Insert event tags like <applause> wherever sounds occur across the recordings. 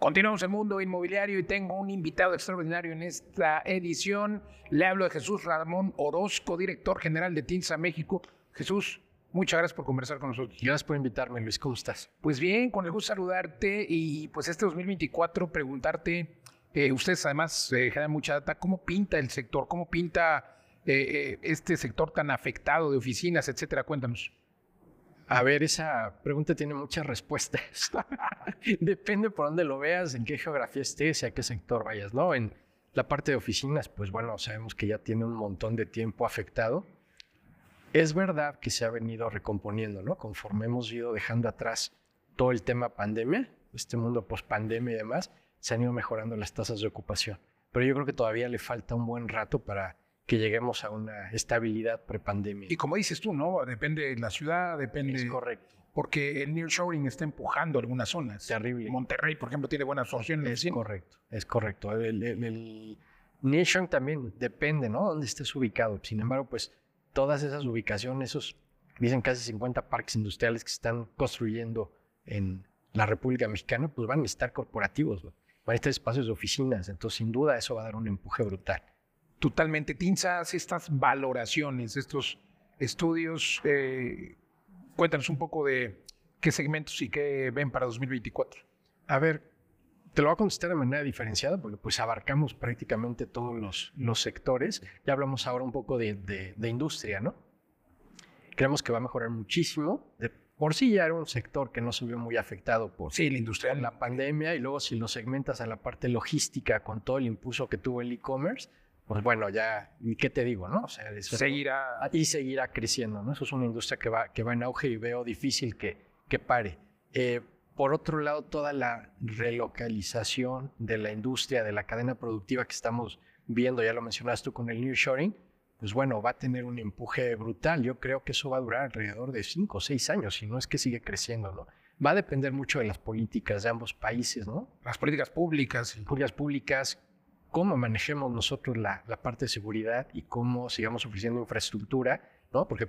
Continuamos el mundo inmobiliario y tengo un invitado extraordinario en esta edición. Le hablo de Jesús Ramón Orozco, director general de TINSA México. Jesús, muchas gracias por conversar con nosotros. Gracias por invitarme, Luis. ¿Cómo estás? Pues bien, con el gusto de saludarte y pues este 2024 preguntarte, eh, ustedes además eh, generan mucha data, ¿cómo pinta el sector? ¿Cómo pinta eh, este sector tan afectado de oficinas, etcétera? Cuéntanos. A ver, esa pregunta tiene muchas respuestas. <laughs> Depende por dónde lo veas, en qué geografía estés y a qué sector vayas, ¿no? En la parte de oficinas, pues bueno, sabemos que ya tiene un montón de tiempo afectado. Es verdad que se ha venido recomponiendo, ¿no? Conforme hemos ido dejando atrás todo el tema pandemia, este mundo post pandemia y demás, se han ido mejorando las tasas de ocupación. Pero yo creo que todavía le falta un buen rato para que lleguemos a una estabilidad prepandemia. Y como dices tú, ¿no? Depende de la ciudad, depende. Es correcto. Porque el nearshoring está empujando algunas zonas. Terrible. Monterrey, por ejemplo, tiene buena absorción. Es correcto, es correcto. El, el, nearshoring también depende, ¿no? Dónde estés ubicado. Sin embargo, pues todas esas ubicaciones, esos, dicen casi 50 parques industriales que se están construyendo en la República Mexicana, pues van a estar corporativos, van a estar espacios de oficinas. Entonces, sin duda, eso va a dar un empuje brutal totalmente. Hace estas valoraciones, estos estudios. Eh, cuéntanos un poco de qué segmentos y qué ven para 2024. A ver, te lo voy a contestar de manera diferenciada porque pues abarcamos prácticamente todos los, los sectores. Ya hablamos ahora un poco de, de, industria, ¿no? Creemos que va a mejorar muchísimo. De, por sí ya era un sector que no se vio muy afectado por sí, la, industria. la pandemia y luego si lo segmentas a la parte logística con todo el impulso que tuvo el e-commerce, pues bueno, ya, ¿y qué te digo, no? O sea, seguirá. Y seguirá creciendo, ¿no? Eso es una industria que va, que va en auge y veo difícil que, que pare. Eh, por otro lado, toda la relocalización de la industria, de la cadena productiva que estamos viendo, ya lo mencionaste tú con el nearshoring, pues bueno, va a tener un empuje brutal. Yo creo que eso va a durar alrededor de cinco o seis años, si no es que sigue creciendo, ¿no? Va a depender mucho de las políticas de ambos países, ¿no? Las políticas públicas. Políticas públicas, cómo manejemos nosotros la, parte de seguridad y cómo sigamos ofreciendo infraestructura, ¿no? Porque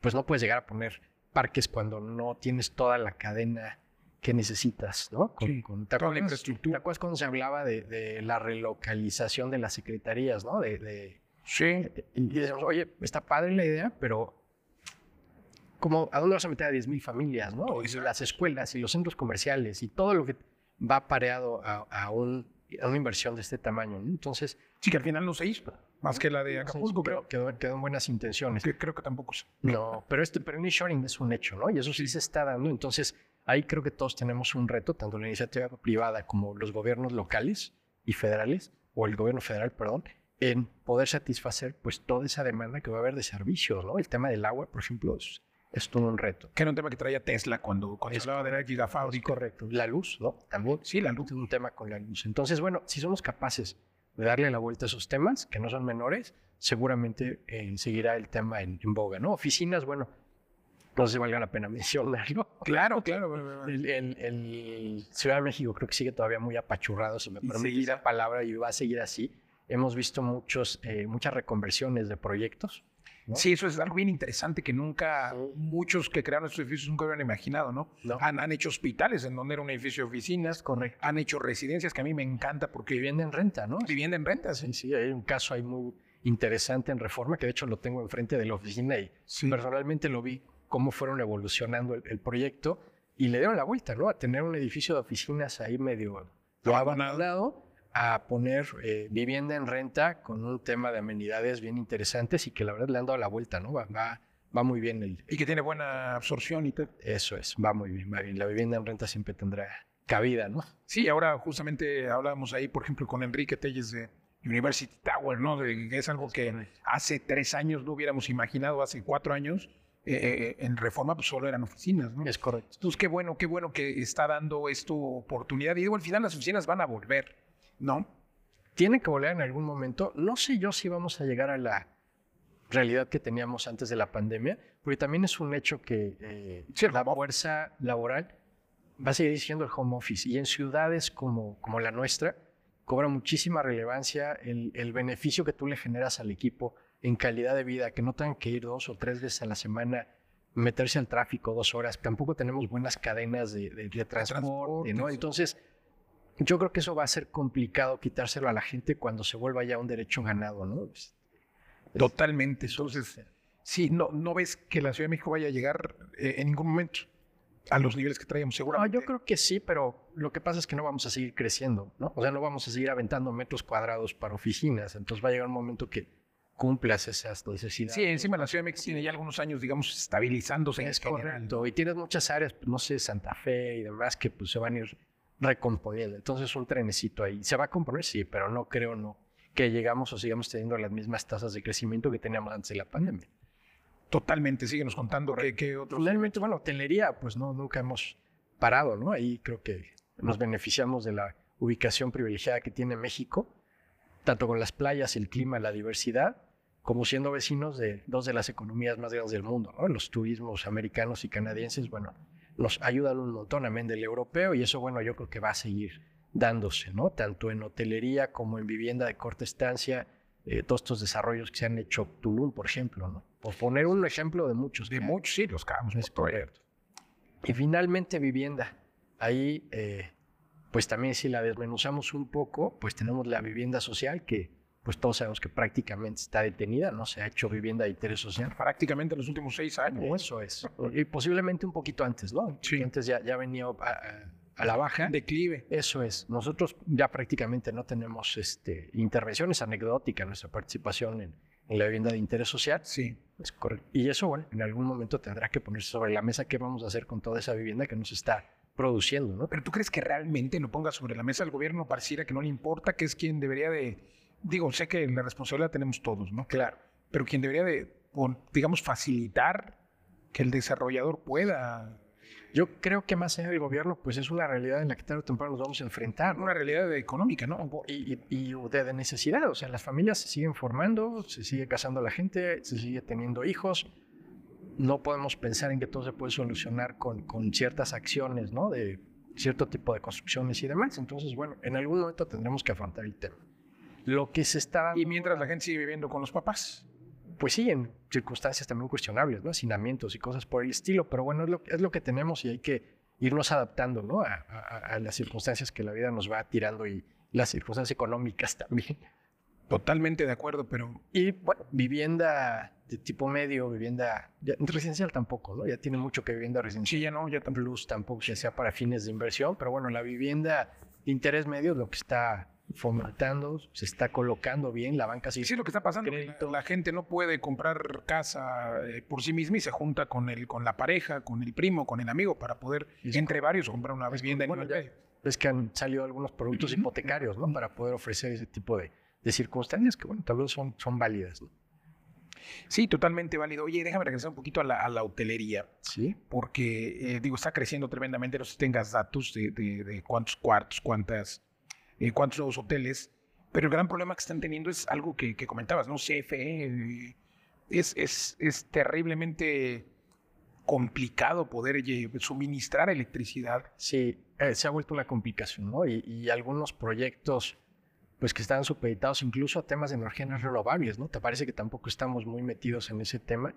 pues no puedes llegar a poner parques cuando no tienes toda la cadena que necesitas, ¿no? Con, sí, toda la infraestructura. ¿Te acuerdas cuando se hablaba de, la relocalización de las secretarías, ¿no? De, sí. Y, decimos, oye, está padre la idea, pero ¿cómo, ¿a dónde vas a meter a 10.000 familias, no? Y las escuelas y los centros comerciales y todo lo que va pareado a un una inversión de este tamaño. Entonces. Sí, que al final no se hizo, más que la de Acapulco. Creo, quedó, en buenas intenciones. Que, creo que tampoco No, pero este pero el nearshoring es un hecho, ¿no? Y eso sí se está dando. Entonces, ahí creo que todos tenemos un reto, tanto la iniciativa privada como los gobiernos locales y federales, o el gobierno federal, perdón, en poder satisfacer pues toda esa demanda que va a haber de servicios, ¿no? El tema del agua, por ejemplo, es, es todo un reto. Que era un tema que traía Tesla cuando, cuando hablaba de la gigafábrica. Correcto. La luz, ¿no? También. Sí, la luz. Es un tema con la luz. Entonces, bueno, si somos capaces de darle la vuelta a esos temas, que no son menores, seguramente eh, seguirá el tema en, boga, ¿no? Oficinas, bueno, no sé si valga la pena <laughs> mencionarlo. Claro, claro. El, el, Ciudad de México creo que sigue todavía muy apachurrado, si me permite esa palabra, y va a seguir así. Hemos visto muchos, eh, muchas reconversiones de proyectos Sí, eso es algo bien interesante que nunca, muchos que crearon estos edificios nunca habían imaginado, ¿no? Han, hecho hospitales en donde era un edificio de oficinas, Correcto. han hecho residencias que a mí me encanta porque... Vivienda en renta, ¿no? Vivienda en renta, sí. Sí, hay un caso ahí muy interesante en Reforma que de hecho lo tengo enfrente de la oficina y personalmente lo vi cómo fueron evolucionando el, proyecto y le dieron la vuelta, ¿no? A tener un edificio de oficinas ahí medio abandonado a poner eh, vivienda en renta con un tema de amenidades bien interesantes y que la verdad le han dado la vuelta, ¿no? Va, va, muy bien. El, y que tiene buena absorción y todo. Eso es, va muy bien, La vivienda en renta siempre tendrá cabida, ¿no? Sí, ahora justamente hablábamos ahí, por ejemplo, con Enrique Telles de University Tower, ¿no? De, que es algo que hace tres años no hubiéramos imaginado, hace cuatro años. Eh, eh, en reforma pues solo eran oficinas, ¿no? Es correcto. Entonces, qué bueno, qué bueno que está dando esto oportunidad. Y digo, al final las oficinas van a volver. ¿No? Tiene que volver en algún momento. No sé yo si vamos a llegar a la realidad que teníamos antes de la pandemia, porque también es un hecho que eh, la fuerza laboral va a seguir siendo el home office y en ciudades como, como la nuestra cobra muchísima relevancia el, el, beneficio que tú le generas al equipo en calidad de vida, que no tengan que ir dos o tres veces a la semana, meterse al tráfico dos horas. Tampoco tenemos buenas cadenas de, de, transporte, ¿no? Entonces, Yo creo que eso va a ser complicado quitárselo a la gente cuando se vuelva ya un derecho ganado, ¿no? Totalmente. Entonces, sí, no, no ves que la Ciudad de México vaya a llegar eh, en ningún momento a los niveles que traíamos, No, seguramente. yo creo que sí, pero lo que pasa es que no vamos a seguir creciendo, ¿no? O sea, no vamos a seguir aventando metros cuadrados para oficinas. Entonces va a llegar un momento que cumplas esas necesidades. Sí, encima la Ciudad de México tiene ya algunos años, digamos, estabilizándose es en general. correcto. Y tienes muchas áreas, pues, no sé, Santa Fe y demás, que pues se van a ir recomponiendo. Entonces un trenecito ahí. ¿Se va a componer? Sí, pero no creo, no, que llegamos o sigamos teniendo las mismas tasas de crecimiento que teníamos antes de la pandemia. Totalmente, síguenos contando qué, qué otros. Finalmente, bueno, hotelería, pues no, nunca hemos parado, ¿no? Ahí creo que nos beneficiamos de la ubicación privilegiada que tiene México, tanto con las playas, el clima, la diversidad, como siendo vecinos de dos de las economías más grandes del mundo, ¿no? Los turismos americanos y canadienses, bueno, nos ayudan un montón, amén del europeo, y eso, bueno, yo creo que va a seguir dándose, ¿no? Tanto en hotelería como en vivienda de corta estancia, eh, todos estos desarrollos que se han hecho, Tulum, por ejemplo, ¿no? Por poner un ejemplo de muchos. De muchos, sí, los cabos. Es correcto. Y finalmente vivienda. Ahí, eh, pues también si la desmenuzamos un poco, pues tenemos la vivienda social que pues todos sabemos que prácticamente está detenida, no se ha hecho vivienda de interés social. Prácticamente los últimos seis años. Eso es. Y posiblemente un poquito antes, ¿no? Sí. Antes ya, ya venía a, a- a la baja. Declive. Eso es. Nosotros ya prácticamente no tenemos este, intervenciones anecdóticas, nuestra participación en, en la vivienda de interés social. Sí. Es correcto. Y eso, bueno, en algún momento tendrá que ponerse sobre la mesa qué vamos a hacer con toda esa vivienda que nos está produciendo, ¿no? Pero tú crees que realmente lo ponga sobre la mesa el gobierno? Pareciera que no le importa, que es quien debería de. Digo, sé que la responsabilidad la tenemos todos, ¿no? Claro. Pero quien debería de, digamos, facilitar que el desarrollador pueda. Yo creo que más allá del gobierno, pues es una realidad en la que tarde o temprano nos vamos a enfrentar, ¿no? Una realidad económica, ¿no? Y, y- y de, de necesidad, o sea, las familias se siguen formando, se sigue casando la gente, se sigue teniendo hijos. No podemos pensar en que todo se puede solucionar con, con ciertas acciones, ¿no? De cierto tipo de construcciones y demás. Entonces, bueno, en algún momento tendremos que afrontar el tema. Lo que se está dando Y mientras la gente sigue viviendo con los papás. pues sí, en circunstancias también cuestionables, ¿no? Hacinamientos y cosas por el estilo, pero bueno, es lo, es lo que tenemos y hay que irnos adaptando, ¿no? A, a- a las circunstancias que la vida nos va tirando y las circunstancias económicas también. Totalmente de acuerdo, pero Y bueno, vivienda de tipo medio, vivienda ya- residencial tampoco, ¿no? Ya tiene mucho que vivienda residencial. sí, ya no, ya también. Plus tampoco que sea para fines de inversión, pero bueno, la vivienda de interés medio es lo que está fomentando, se está colocando bien, la banca Sí, es lo que está pasando. que La, Crédito. la gente no puede comprar casa eh, por sí misma y se junta con el, con la pareja, con el primo, con el amigo para poder, Es entre varios, comprar una vivienda en Bueno, ya- es que han salido algunos productos hipotecarios, ¿no? Para poder ofrecer ese tipo de, de circunstancias que, bueno, tal vez son, son válidas, ¿no? Sí, totalmente válido. Oye, déjame regresar un poquito a la, a la hotelería, Sí. porque, eh, digo, está creciendo tremendamente. No sé si tengas datos de, de- de cuántos cuartos, cuántas, eh, cuántos nuevos hoteles, pero el gran problema que están teniendo es algo que, comentabas, ¿no? CFE, eh, es, es, es terriblemente complicado poder suministrar electricidad. Sí, eh, se ha vuelto una complicación, ¿no? Y, algunos proyectos, pues que están supeditados incluso a temas de energías renovables, ¿no? Te parece que tampoco estamos muy metidos en ese tema.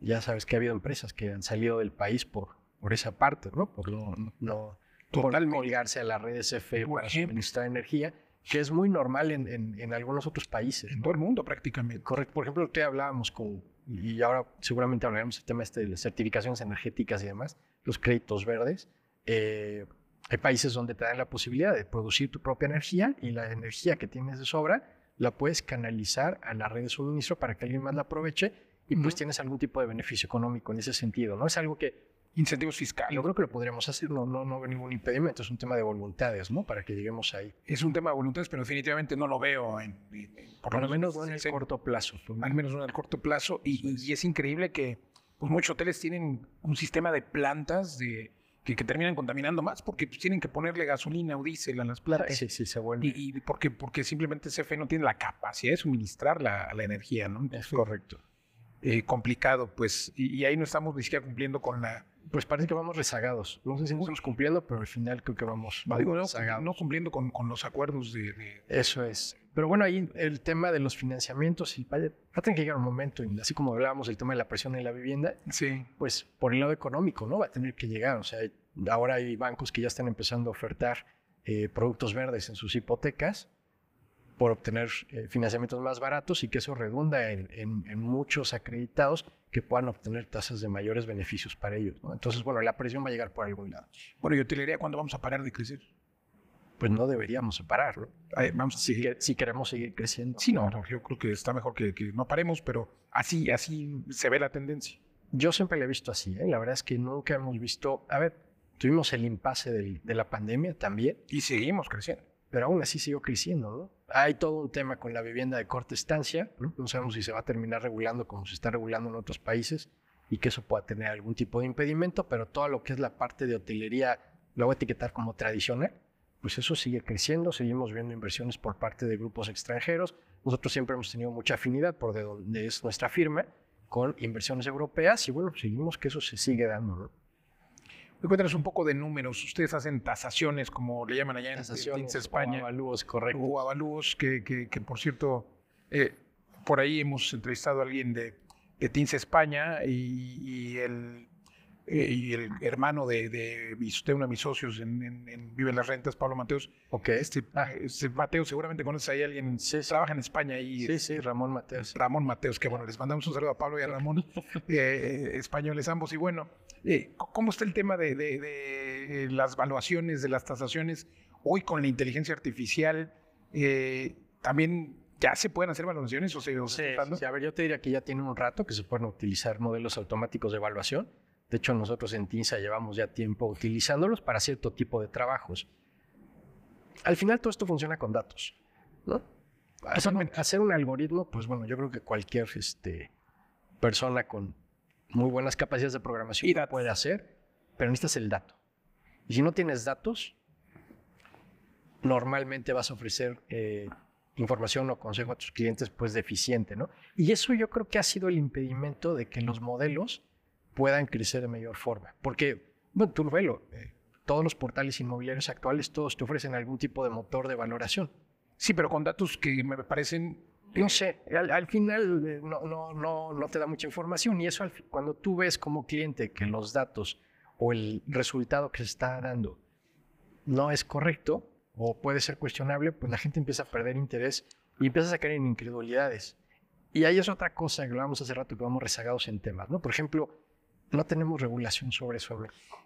Ya sabes que ha habido empresas que han salido del país por, por esa parte, ¿no? Por no, no Totalmente. colgarse a la red CFE Por para ejemplo. suministrar energía, que es muy normal en, en- en algunos otros países. En ¿no? todo el mundo prácticamente. Correcto. Por ejemplo, que hablábamos con, y ahora seguramente hablaremos del tema este de las certificaciones energéticas y demás, los créditos verdes. Eh, hay países donde te dan la posibilidad de producir tu propia energía y la energía que tienes de sobra la puedes canalizar a la red de suministro para que alguien más la aproveche y pues Ujú. tienes algún tipo de beneficio económico en ese sentido, ¿no? Es algo que Incentivos fiscales. yo creo que lo podríamos hacer, no, no, no veo ningún impedimento, es un tema de voluntades, ¿no? Para que lleguemos ahí. Es un tema de voluntades, pero definitivamente no lo veo en, en- en- por lo menos no en el sí, corto plazo. al menos no en el corto plazo. Y, y es increíble que pues, muchos hoteles tienen un sistema de plantas de, que, que terminan contaminando más porque pues, tienen que ponerle gasolina o diésel a las plantas. Sí, sí, se vuelve. Y, y porque, porque simplemente CFE no tiene la capacidad de suministrar la, la energía, ¿no? es correcto. eh, complicado, pues. Y, y ahí no estamos ni siquiera cumpliendo con la. Pues parece que vamos rezagados. No sé si no estamos cumpliendo, pero al final creo que vamos, vamos digo, no, rezagados. no cumpliendo con, con los acuerdos de, de- Eso es. Pero bueno, ahí el tema de los financiamientos, y vaya, va a tener que llegar un momento, y así como hablábamos del tema de la presión en la vivienda, Sí. pues por el lado económico, ¿no? Va a tener que llegar. O sea, ahora hay bancos que ya están empezando a ofertar eh, productos verdes en sus hipotecas por obtener eh, financiamientos más baratos y que eso redunda en, en, muchos acreditados que puedan obtener tasas de mayores beneficios para ellos. Entonces, bueno, la presión va a llegar por algún lado. Bueno, yo te diría, ¿cuándo vamos a parar de crecer? Pues no deberíamos pararlo. vamos si, si, queremos seguir creciendo. Sí, no, yo creo que está mejor que, que, no paremos, pero así, así se ve la tendencia. Yo siempre lo he visto así, ¿eh? la verdad es que nunca hemos visto, a ver, tuvimos el impasse de la pandemia también. Y seguimos creciendo pero aún así siguió creciendo, ¿no? Hay todo un tema con la vivienda de corta estancia, ¿no? No sabemos si se va a terminar regulando como se está regulando en otros países y que eso pueda tener algún tipo de impedimento, pero todo lo que es la parte de hotelería, lo voy a etiquetar como tradicional, pues eso sigue creciendo, seguimos viendo inversiones por parte de grupos extranjeros. Nosotros siempre hemos tenido mucha afinidad por de donde es nuestra firma con inversiones europeas y bueno, seguimos que eso se sigue dando, ¿no? Cuéntanos un poco de números. Ustedes hacen tasaciones, como le llaman allá en TINSE España. O avalúos, correcto. O avalúos, que, que, por cierto, eh, por ahí hemos entrevistado a alguien de, de TINSE España y, el, eh, y el hermano de, de, uno de mis socios en, en, Vive las Rentas, Pablo Mateos. Ok. Este, ah. este Mateo, seguramente conoces ahí a alguien, sí, trabaja en España. Y, sí, sí, Ramón Mateos. Ramón Mateos, que bueno, les mandamos un saludo a Pablo y a Ramón, <laughs> eh, españoles ambos. Y bueno, eh, ¿Cómo está el tema de, las valuaciones, de las tasaciones? Hoy con la inteligencia artificial, eh, también ya se pueden hacer valoraciones o se, sí, sí, a ver, yo te diría que ya tiene un rato que se pueden utilizar modelos automáticos de evaluación. De hecho, nosotros en TINSA llevamos ya tiempo utilizándolos para cierto tipo de trabajos. Al final todo esto funciona con datos, ¿no? Hacer, un algoritmo, pues bueno, yo creo que cualquier este, persona con muy buenas capacidades de programación y puede hacer, pero necesitas el dato. Y si no tienes datos, normalmente vas a ofrecer eh, información o consejo a tus clientes pues deficiente, ¿no? Y eso yo creo que ha sido el impedimento de que los modelos puedan crecer de mejor forma. Porque, bueno, tú lo velo, eh, todos los portales inmobiliarios actuales, todos te ofrecen algún tipo de motor de valoración. Sí, pero con datos que me parecen no sé, al, final eh, no, no, no, no, te da mucha información y eso cuando tú ves como cliente que los datos o el resultado que se está dando no es correcto o puede ser cuestionable, pues la gente empieza a perder interés y empieza a caer en incredulidades. Y ahí es otra cosa que hablamos hace rato que vamos rezagados en temas, ¿no? Por ejemplo, no tenemos regulación sobre eso.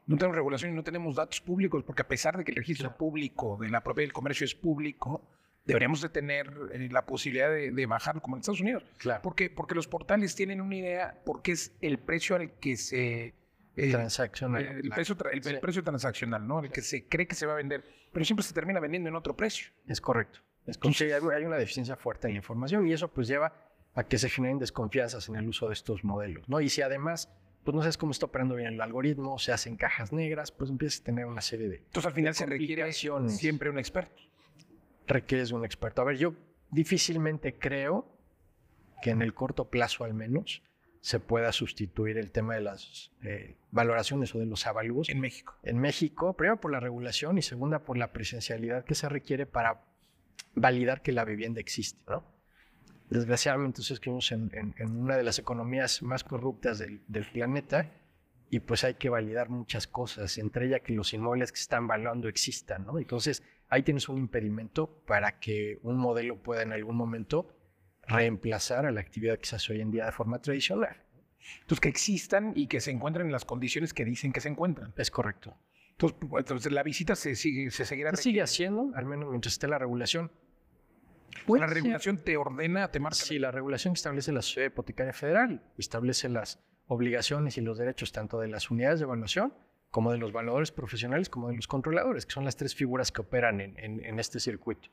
No tenemos regulación y no tenemos datos públicos, porque a pesar de que el registro público de la propiedad del comercio es público, deberíamos de tener eh, la posibilidad de, de, bajarlo como en Estados Unidos. Claro. Porque, porque los portales tienen una idea, porque es el precio al que se... Eh, transaccional. El, precio, el, precio transaccional, ¿no? El que se cree que se va a vender, pero siempre se termina vendiendo en otro precio. Es correcto. Es Entonces, hay una deficiencia fuerte en la información y eso pues lleva a que se generen desconfianzas en el uso de estos modelos, ¿no? Y si además pues no sabes cómo está operando bien el algoritmo, se hacen cajas negras, pues empiezas a tener una serie de... Entonces al final se requiere siempre un experto requieres de un experto. A ver, yo difícilmente creo que en el corto plazo al menos se pueda sustituir el tema de las eh, valoraciones o de los avalúos. En México. En México, primero por la regulación y segunda por la presencialidad que se requiere para validar que la vivienda existe, ¿no? Desgraciadamente, entonces vivimos en, en, una de las economías más corruptas del, del, planeta y pues hay que validar muchas cosas, entre ellas que los inmuebles que están valuando existan, ¿no? Entonces, ahí tienes un impedimento para que un modelo pueda en algún momento reemplazar a la actividad que se hace hoy en día de forma tradicional. Entonces, que existan y que se encuentren en las condiciones que dicen que se encuentran. Es correcto. Entonces, pues, la visita se, sigue, se seguirá. Se sigue haciendo, al menos mientras esté la regulación. la regulación te ordena, te marca. Sí, la regulación establece la Sociedad Hipotecaria Federal, establece las obligaciones y los derechos tanto de las unidades de evaluación como de los valores profesionales, como de los controladores, que son las tres figuras que operan en, este circuito.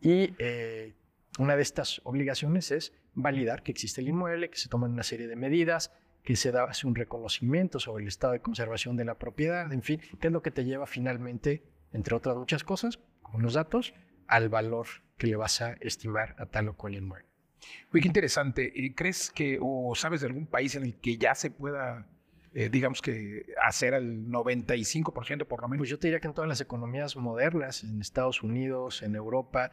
Y eh, una de estas obligaciones es validar que existe el inmueble, que se toman una serie de medidas, que se da un reconocimiento sobre el estado de conservación de la propiedad, en fin, que es lo que te lleva finalmente, entre otras muchas cosas, con los datos, al valor que le vas a estimar a tal o cual inmueble. Uy, qué interesante. ¿Crees que o sabes de algún país en el que ya se pueda eh, digamos que hacer al 95% por lo menos. Pues yo te diría que en todas las economías modernas, en Estados Unidos, en Europa,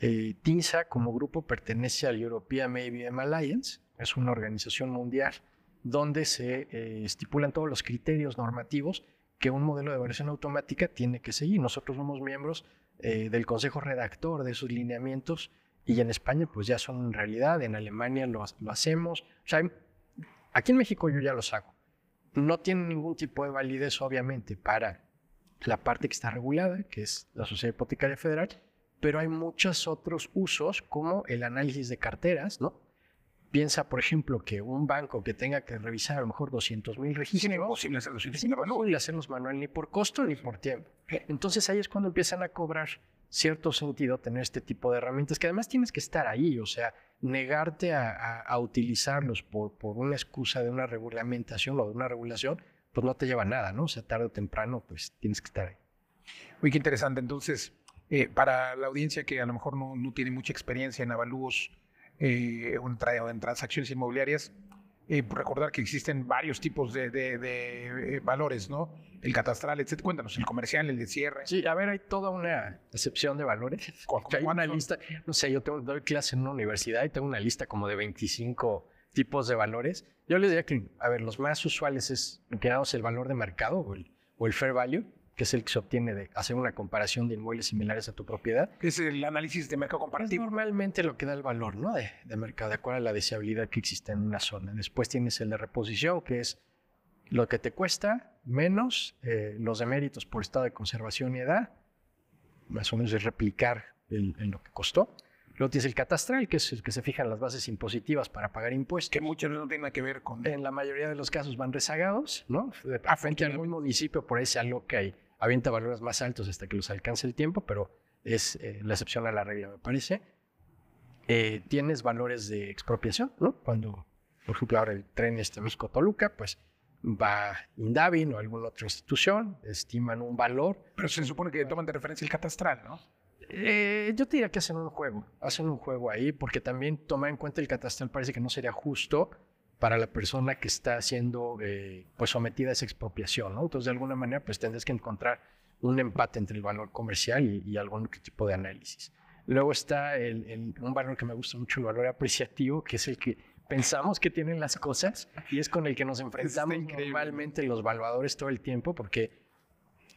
eh, TINSA como grupo pertenece al European ABM Alliance, es una organización mundial donde se eh, estipulan todos los criterios normativos que un modelo de evaluación automática tiene que seguir. Nosotros somos miembros eh, del consejo redactor de esos lineamientos y en España pues ya son en realidad, en Alemania lo, lo hacemos. O sea, aquí en México yo ya los hago. No tienen ningún tipo de validez obviamente para la parte que está regulada, que es la Sociedad Hipotecaria Federal, pero hay muchos otros usos como el análisis de carteras, ¿no? Piensa, por ejemplo, que un banco que tenga que revisar a lo mejor 200 mil registros. Es imposible hacer 200 Es imposible hacerlos manual ni por costo ni por tiempo. Entonces ahí es cuando empiezan a cobrar cierto sentido tener este tipo de herramientas que además tienes que estar ahí, o sea, negarte a, utilizarlos por, por una excusa de una regulamentación o de una regulación, pues no te lleva a nada, ¿no? O sea, tarde o temprano, pues tienes que estar ahí. Uy, qué interesante. Entonces, eh, para la audiencia que a lo mejor no, no tiene mucha experiencia en avalúos eh, o, en transacciones inmobiliarias, eh, recordar que existen varios tipos de, de, de eh, valores, ¿no? El catastral, etc. Cuéntanos, el comercial, el de cierre. Sí, a ver, hay toda una excepción de valores. <laughs> Hay una lista, no sé, yo tengo, doy clase en una universidad y tengo una lista como de 25 tipos de valores. Yo les diría que, a ver, los más usuales es, digamos, el valor de mercado o el, o el fair value que es el que se obtiene de hacer una comparación de inmuebles similares a tu propiedad. Es el análisis de mercado comparativo. Es normalmente lo que da el valor ¿no? de, de, mercado, de acuerdo a la deseabilidad que existe en una zona. Después tienes el de reposición, que es lo que te cuesta menos eh, los deméritos por estado de conservación y edad, más o menos es replicar el, en lo que costó. Luego tienes el catastral, que es el que se fijan las bases impositivas para pagar impuestos. Que veces no tienen nada que ver con... En la mayoría de los casos van rezagados, ¿no? A frente a algún municipio por ahí se aloca y avienta valores más altos hasta que los alcance el tiempo, pero es eh, la excepción a la regla, me parece. Eh, tienes valores de expropiación, ¿no? Cuando, por ejemplo, ahora el tren este México-Toluca, pues va Indavin o alguna otra institución, estiman un valor. Pero se supone que toman de referencia el catastral, ¿no? Eh, yo te diría que hacen un juego, hacen un juego ahí, porque también toma en cuenta el catastral, parece que no sería justo para la persona que está siendo eh, pues sometida a esa expropiación, ¿no? Entonces, de alguna manera, pues tendrás que encontrar un empate entre el valor comercial y, y algún tipo de análisis. Luego está el, el, un valor que me gusta mucho, el valor apreciativo, que es el que pensamos que tienen las cosas y es con el que nos enfrentamos normalmente los valuadores todo el tiempo, porque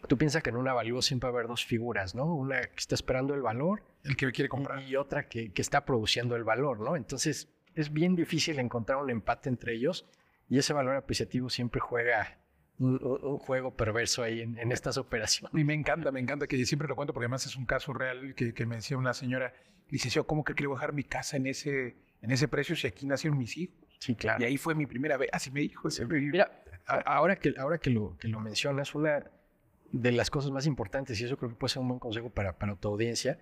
Tú piensas que en un avalúo siempre va a haber dos figuras, ¿no? Una que está esperando el valor. El que quiere comprar. Y otra que, que, está produciendo el valor, ¿no? Entonces es bien difícil encontrar un empate entre ellos y ese valor apreciativo siempre juega un, un juego perverso ahí en, en, estas operaciones. Y me encanta, me encanta que siempre lo cuento porque además es un caso real que, que me decía una señora, licenciado, ¿cómo que quiero bajar mi casa en ese, en ese precio si aquí nacieron mis hijos? Sí, claro. Y ahí fue mi primera vez, así me dijo. Mira, ahora que, ahora que, lo, que lo mencionas, una de las cosas más importantes, y eso creo que puede ser un buen consejo para, para tu audiencia,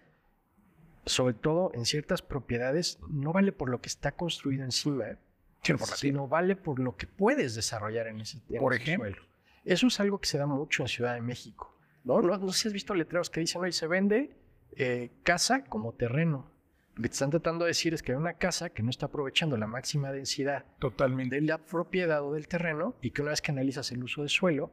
sobre todo en ciertas propiedades, no vale por lo que está construido encima, sino, por sino vale por lo que puedes desarrollar en ese, en por ese ejemplo. suelo. Eso es algo que se da mucho en Ciudad de México. No, no, no sé si has visto letreros que dicen, hoy se vende eh, casa como terreno. Lo que te están tratando de decir es que hay una casa que no está aprovechando la máxima densidad Totalmente. de la propiedad o del terreno y que una vez que analizas el uso de suelo,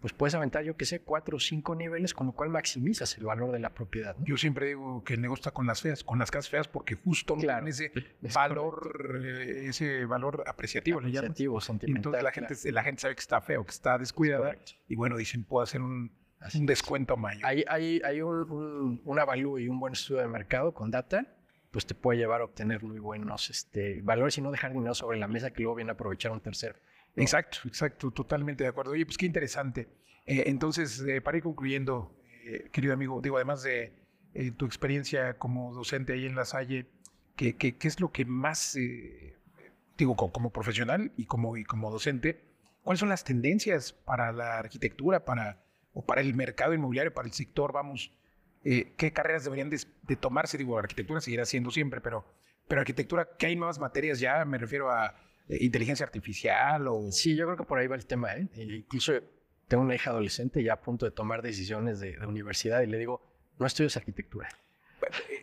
pues puedes aventar, yo qué sé, cuatro o cinco niveles, con lo cual maximizas el valor de la propiedad. ¿no? Yo siempre digo que el negocio está con las feas, con las casas feas, porque justo no Claro, tienen ese es valor, eh, ese valor apreciativo, le. Apreciativo, sentimental. entonces la gente, la gente sabe que está feo, que está descuidada, correcto. y bueno, dicen, puedo hacer un, un es. descuento mayor. Hay, hay, hay un, un, un avalúo y un buen estudio de mercado con data, pues te puede llevar a obtener muy buenos este, valores y no dejar dinero sobre la mesa que luego viene a aprovechar un tercero. Exacto, exacto, totalmente de acuerdo. Oye, pues qué interesante. Eh, entonces, eh, para ir concluyendo, eh, querido amigo, digo, además de eh, tu experiencia como docente ahí en La Salle, ¿qué, qué, qué es lo que más, eh, digo, co- como profesional y como, y como docente, cuáles son las tendencias para la arquitectura, para, o para el mercado inmobiliario, para el sector, vamos, eh, qué carreras deberían de, de tomarse? Digo, arquitectura seguirá siendo siempre, pero, pero arquitectura, ¿qué hay nuevas materias ya? Me refiero a inteligencia artificial o... Sí, yo creo que por ahí va el tema. ¿eh? E incluso tengo una hija adolescente ya a punto de tomar decisiones de, de universidad y le digo, no estudies arquitectura.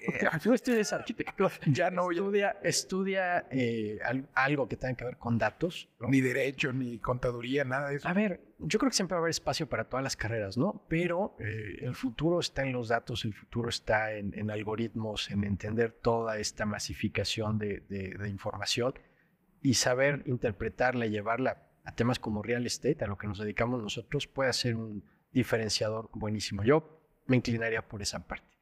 Eh, <laughs> no estudies arquitectura. ya no, ya- Estudia, estudia eh, al- algo que tenga que ver con datos. ¿no? ni derecho, ni contaduría, nada de eso. A ver, yo creo que siempre va a haber espacio para todas las carreras, ¿no? Pero eh, el futuro está en los datos, el futuro está en, en algoritmos, en entender toda esta masificación de, de- de información y saber interpretarla y llevarla a temas como real estate, a lo que nos dedicamos nosotros, puede ser un diferenciador buenísimo. Yo me inclinaría por esa parte.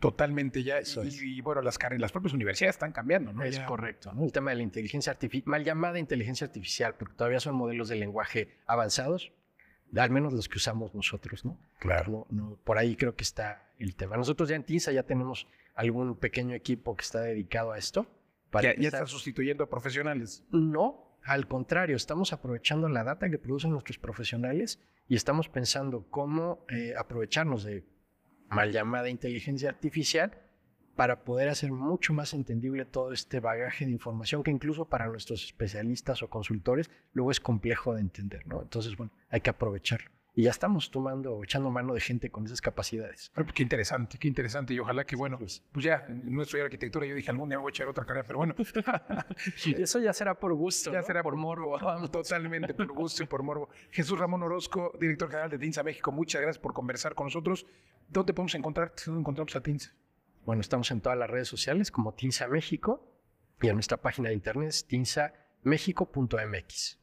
Totalmente ya. Y, bueno, las, las propias universidades están cambiando, ¿no? Es correcto, ¿no? El tema de la inteligencia artificial, mal llamada inteligencia artificial, porque todavía son modelos de lenguaje avanzados, al menos los que usamos nosotros, ¿no? Claro. No, por ahí creo que está el tema. Nosotros ya en TINSA ya tenemos algún pequeño equipo que está dedicado a esto. Para ¿Ya, está sustituyendo a profesionales? No, al contrario, estamos aprovechando la data que producen nuestros profesionales y estamos pensando cómo eh, aprovecharnos de mal llamada inteligencia artificial, para poder hacer mucho más entendible todo este bagaje de información que incluso para nuestros especialistas o consultores luego es complejo de entender, ¿no? Entonces, bueno, hay que aprovecharlo. Y ya estamos tomando, echando mano de gente con esas capacidades. Pues, qué interesante, qué interesante. Y ojalá que, bueno, pues, pues ya, en nuestro arquitectura, yo dije, algún día voy a echar otra carrera, pero bueno. <laughs> Eso ya será por gusto. Ya será por morbo. <laughs> Totalmente, por gusto y por morbo. Jesús Ramón Orozco, director general de TINSA México, muchas gracias por conversar con nosotros. ¿Dónde podemos encontrar? ¿Dónde encontramos a TINSA? Bueno, estamos en todas las redes sociales como TINSA México y en nuestra página de internet es tinsamexico.mx.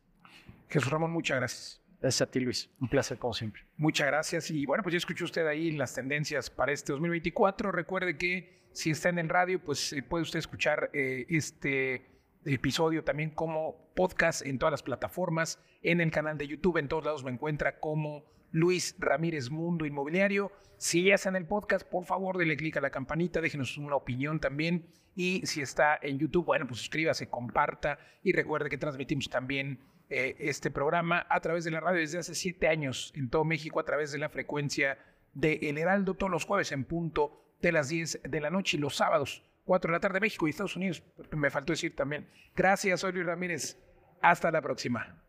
Jesús Ramón, muchas gracias. Gracias a ti, Luis. Un placer, como siempre. Muchas gracias. Y bueno, pues ya escuchó usted ahí las tendencias para este 2024. Recuerde que si está en el radio, pues eh, puede usted escuchar eh, este episodio también como podcast en todas las plataformas, en el canal de YouTube, en todos lados me encuentra como Luis Ramírez Mundo Inmobiliario. Si ya está en el podcast, por favor, denle clic a la campanita, déjenos una opinión también. Y si está en YouTube, bueno, pues suscríbase, comparta y recuerde que transmitimos también eh, este programa a través de la radio desde hace siete años en todo México a través de la frecuencia de El Heraldo todos los jueves en punto de las 10 de la noche y los sábados 4 de la tarde México y Estados Unidos. Me faltó decir también. Gracias, Luis Ramírez. Hasta la próxima.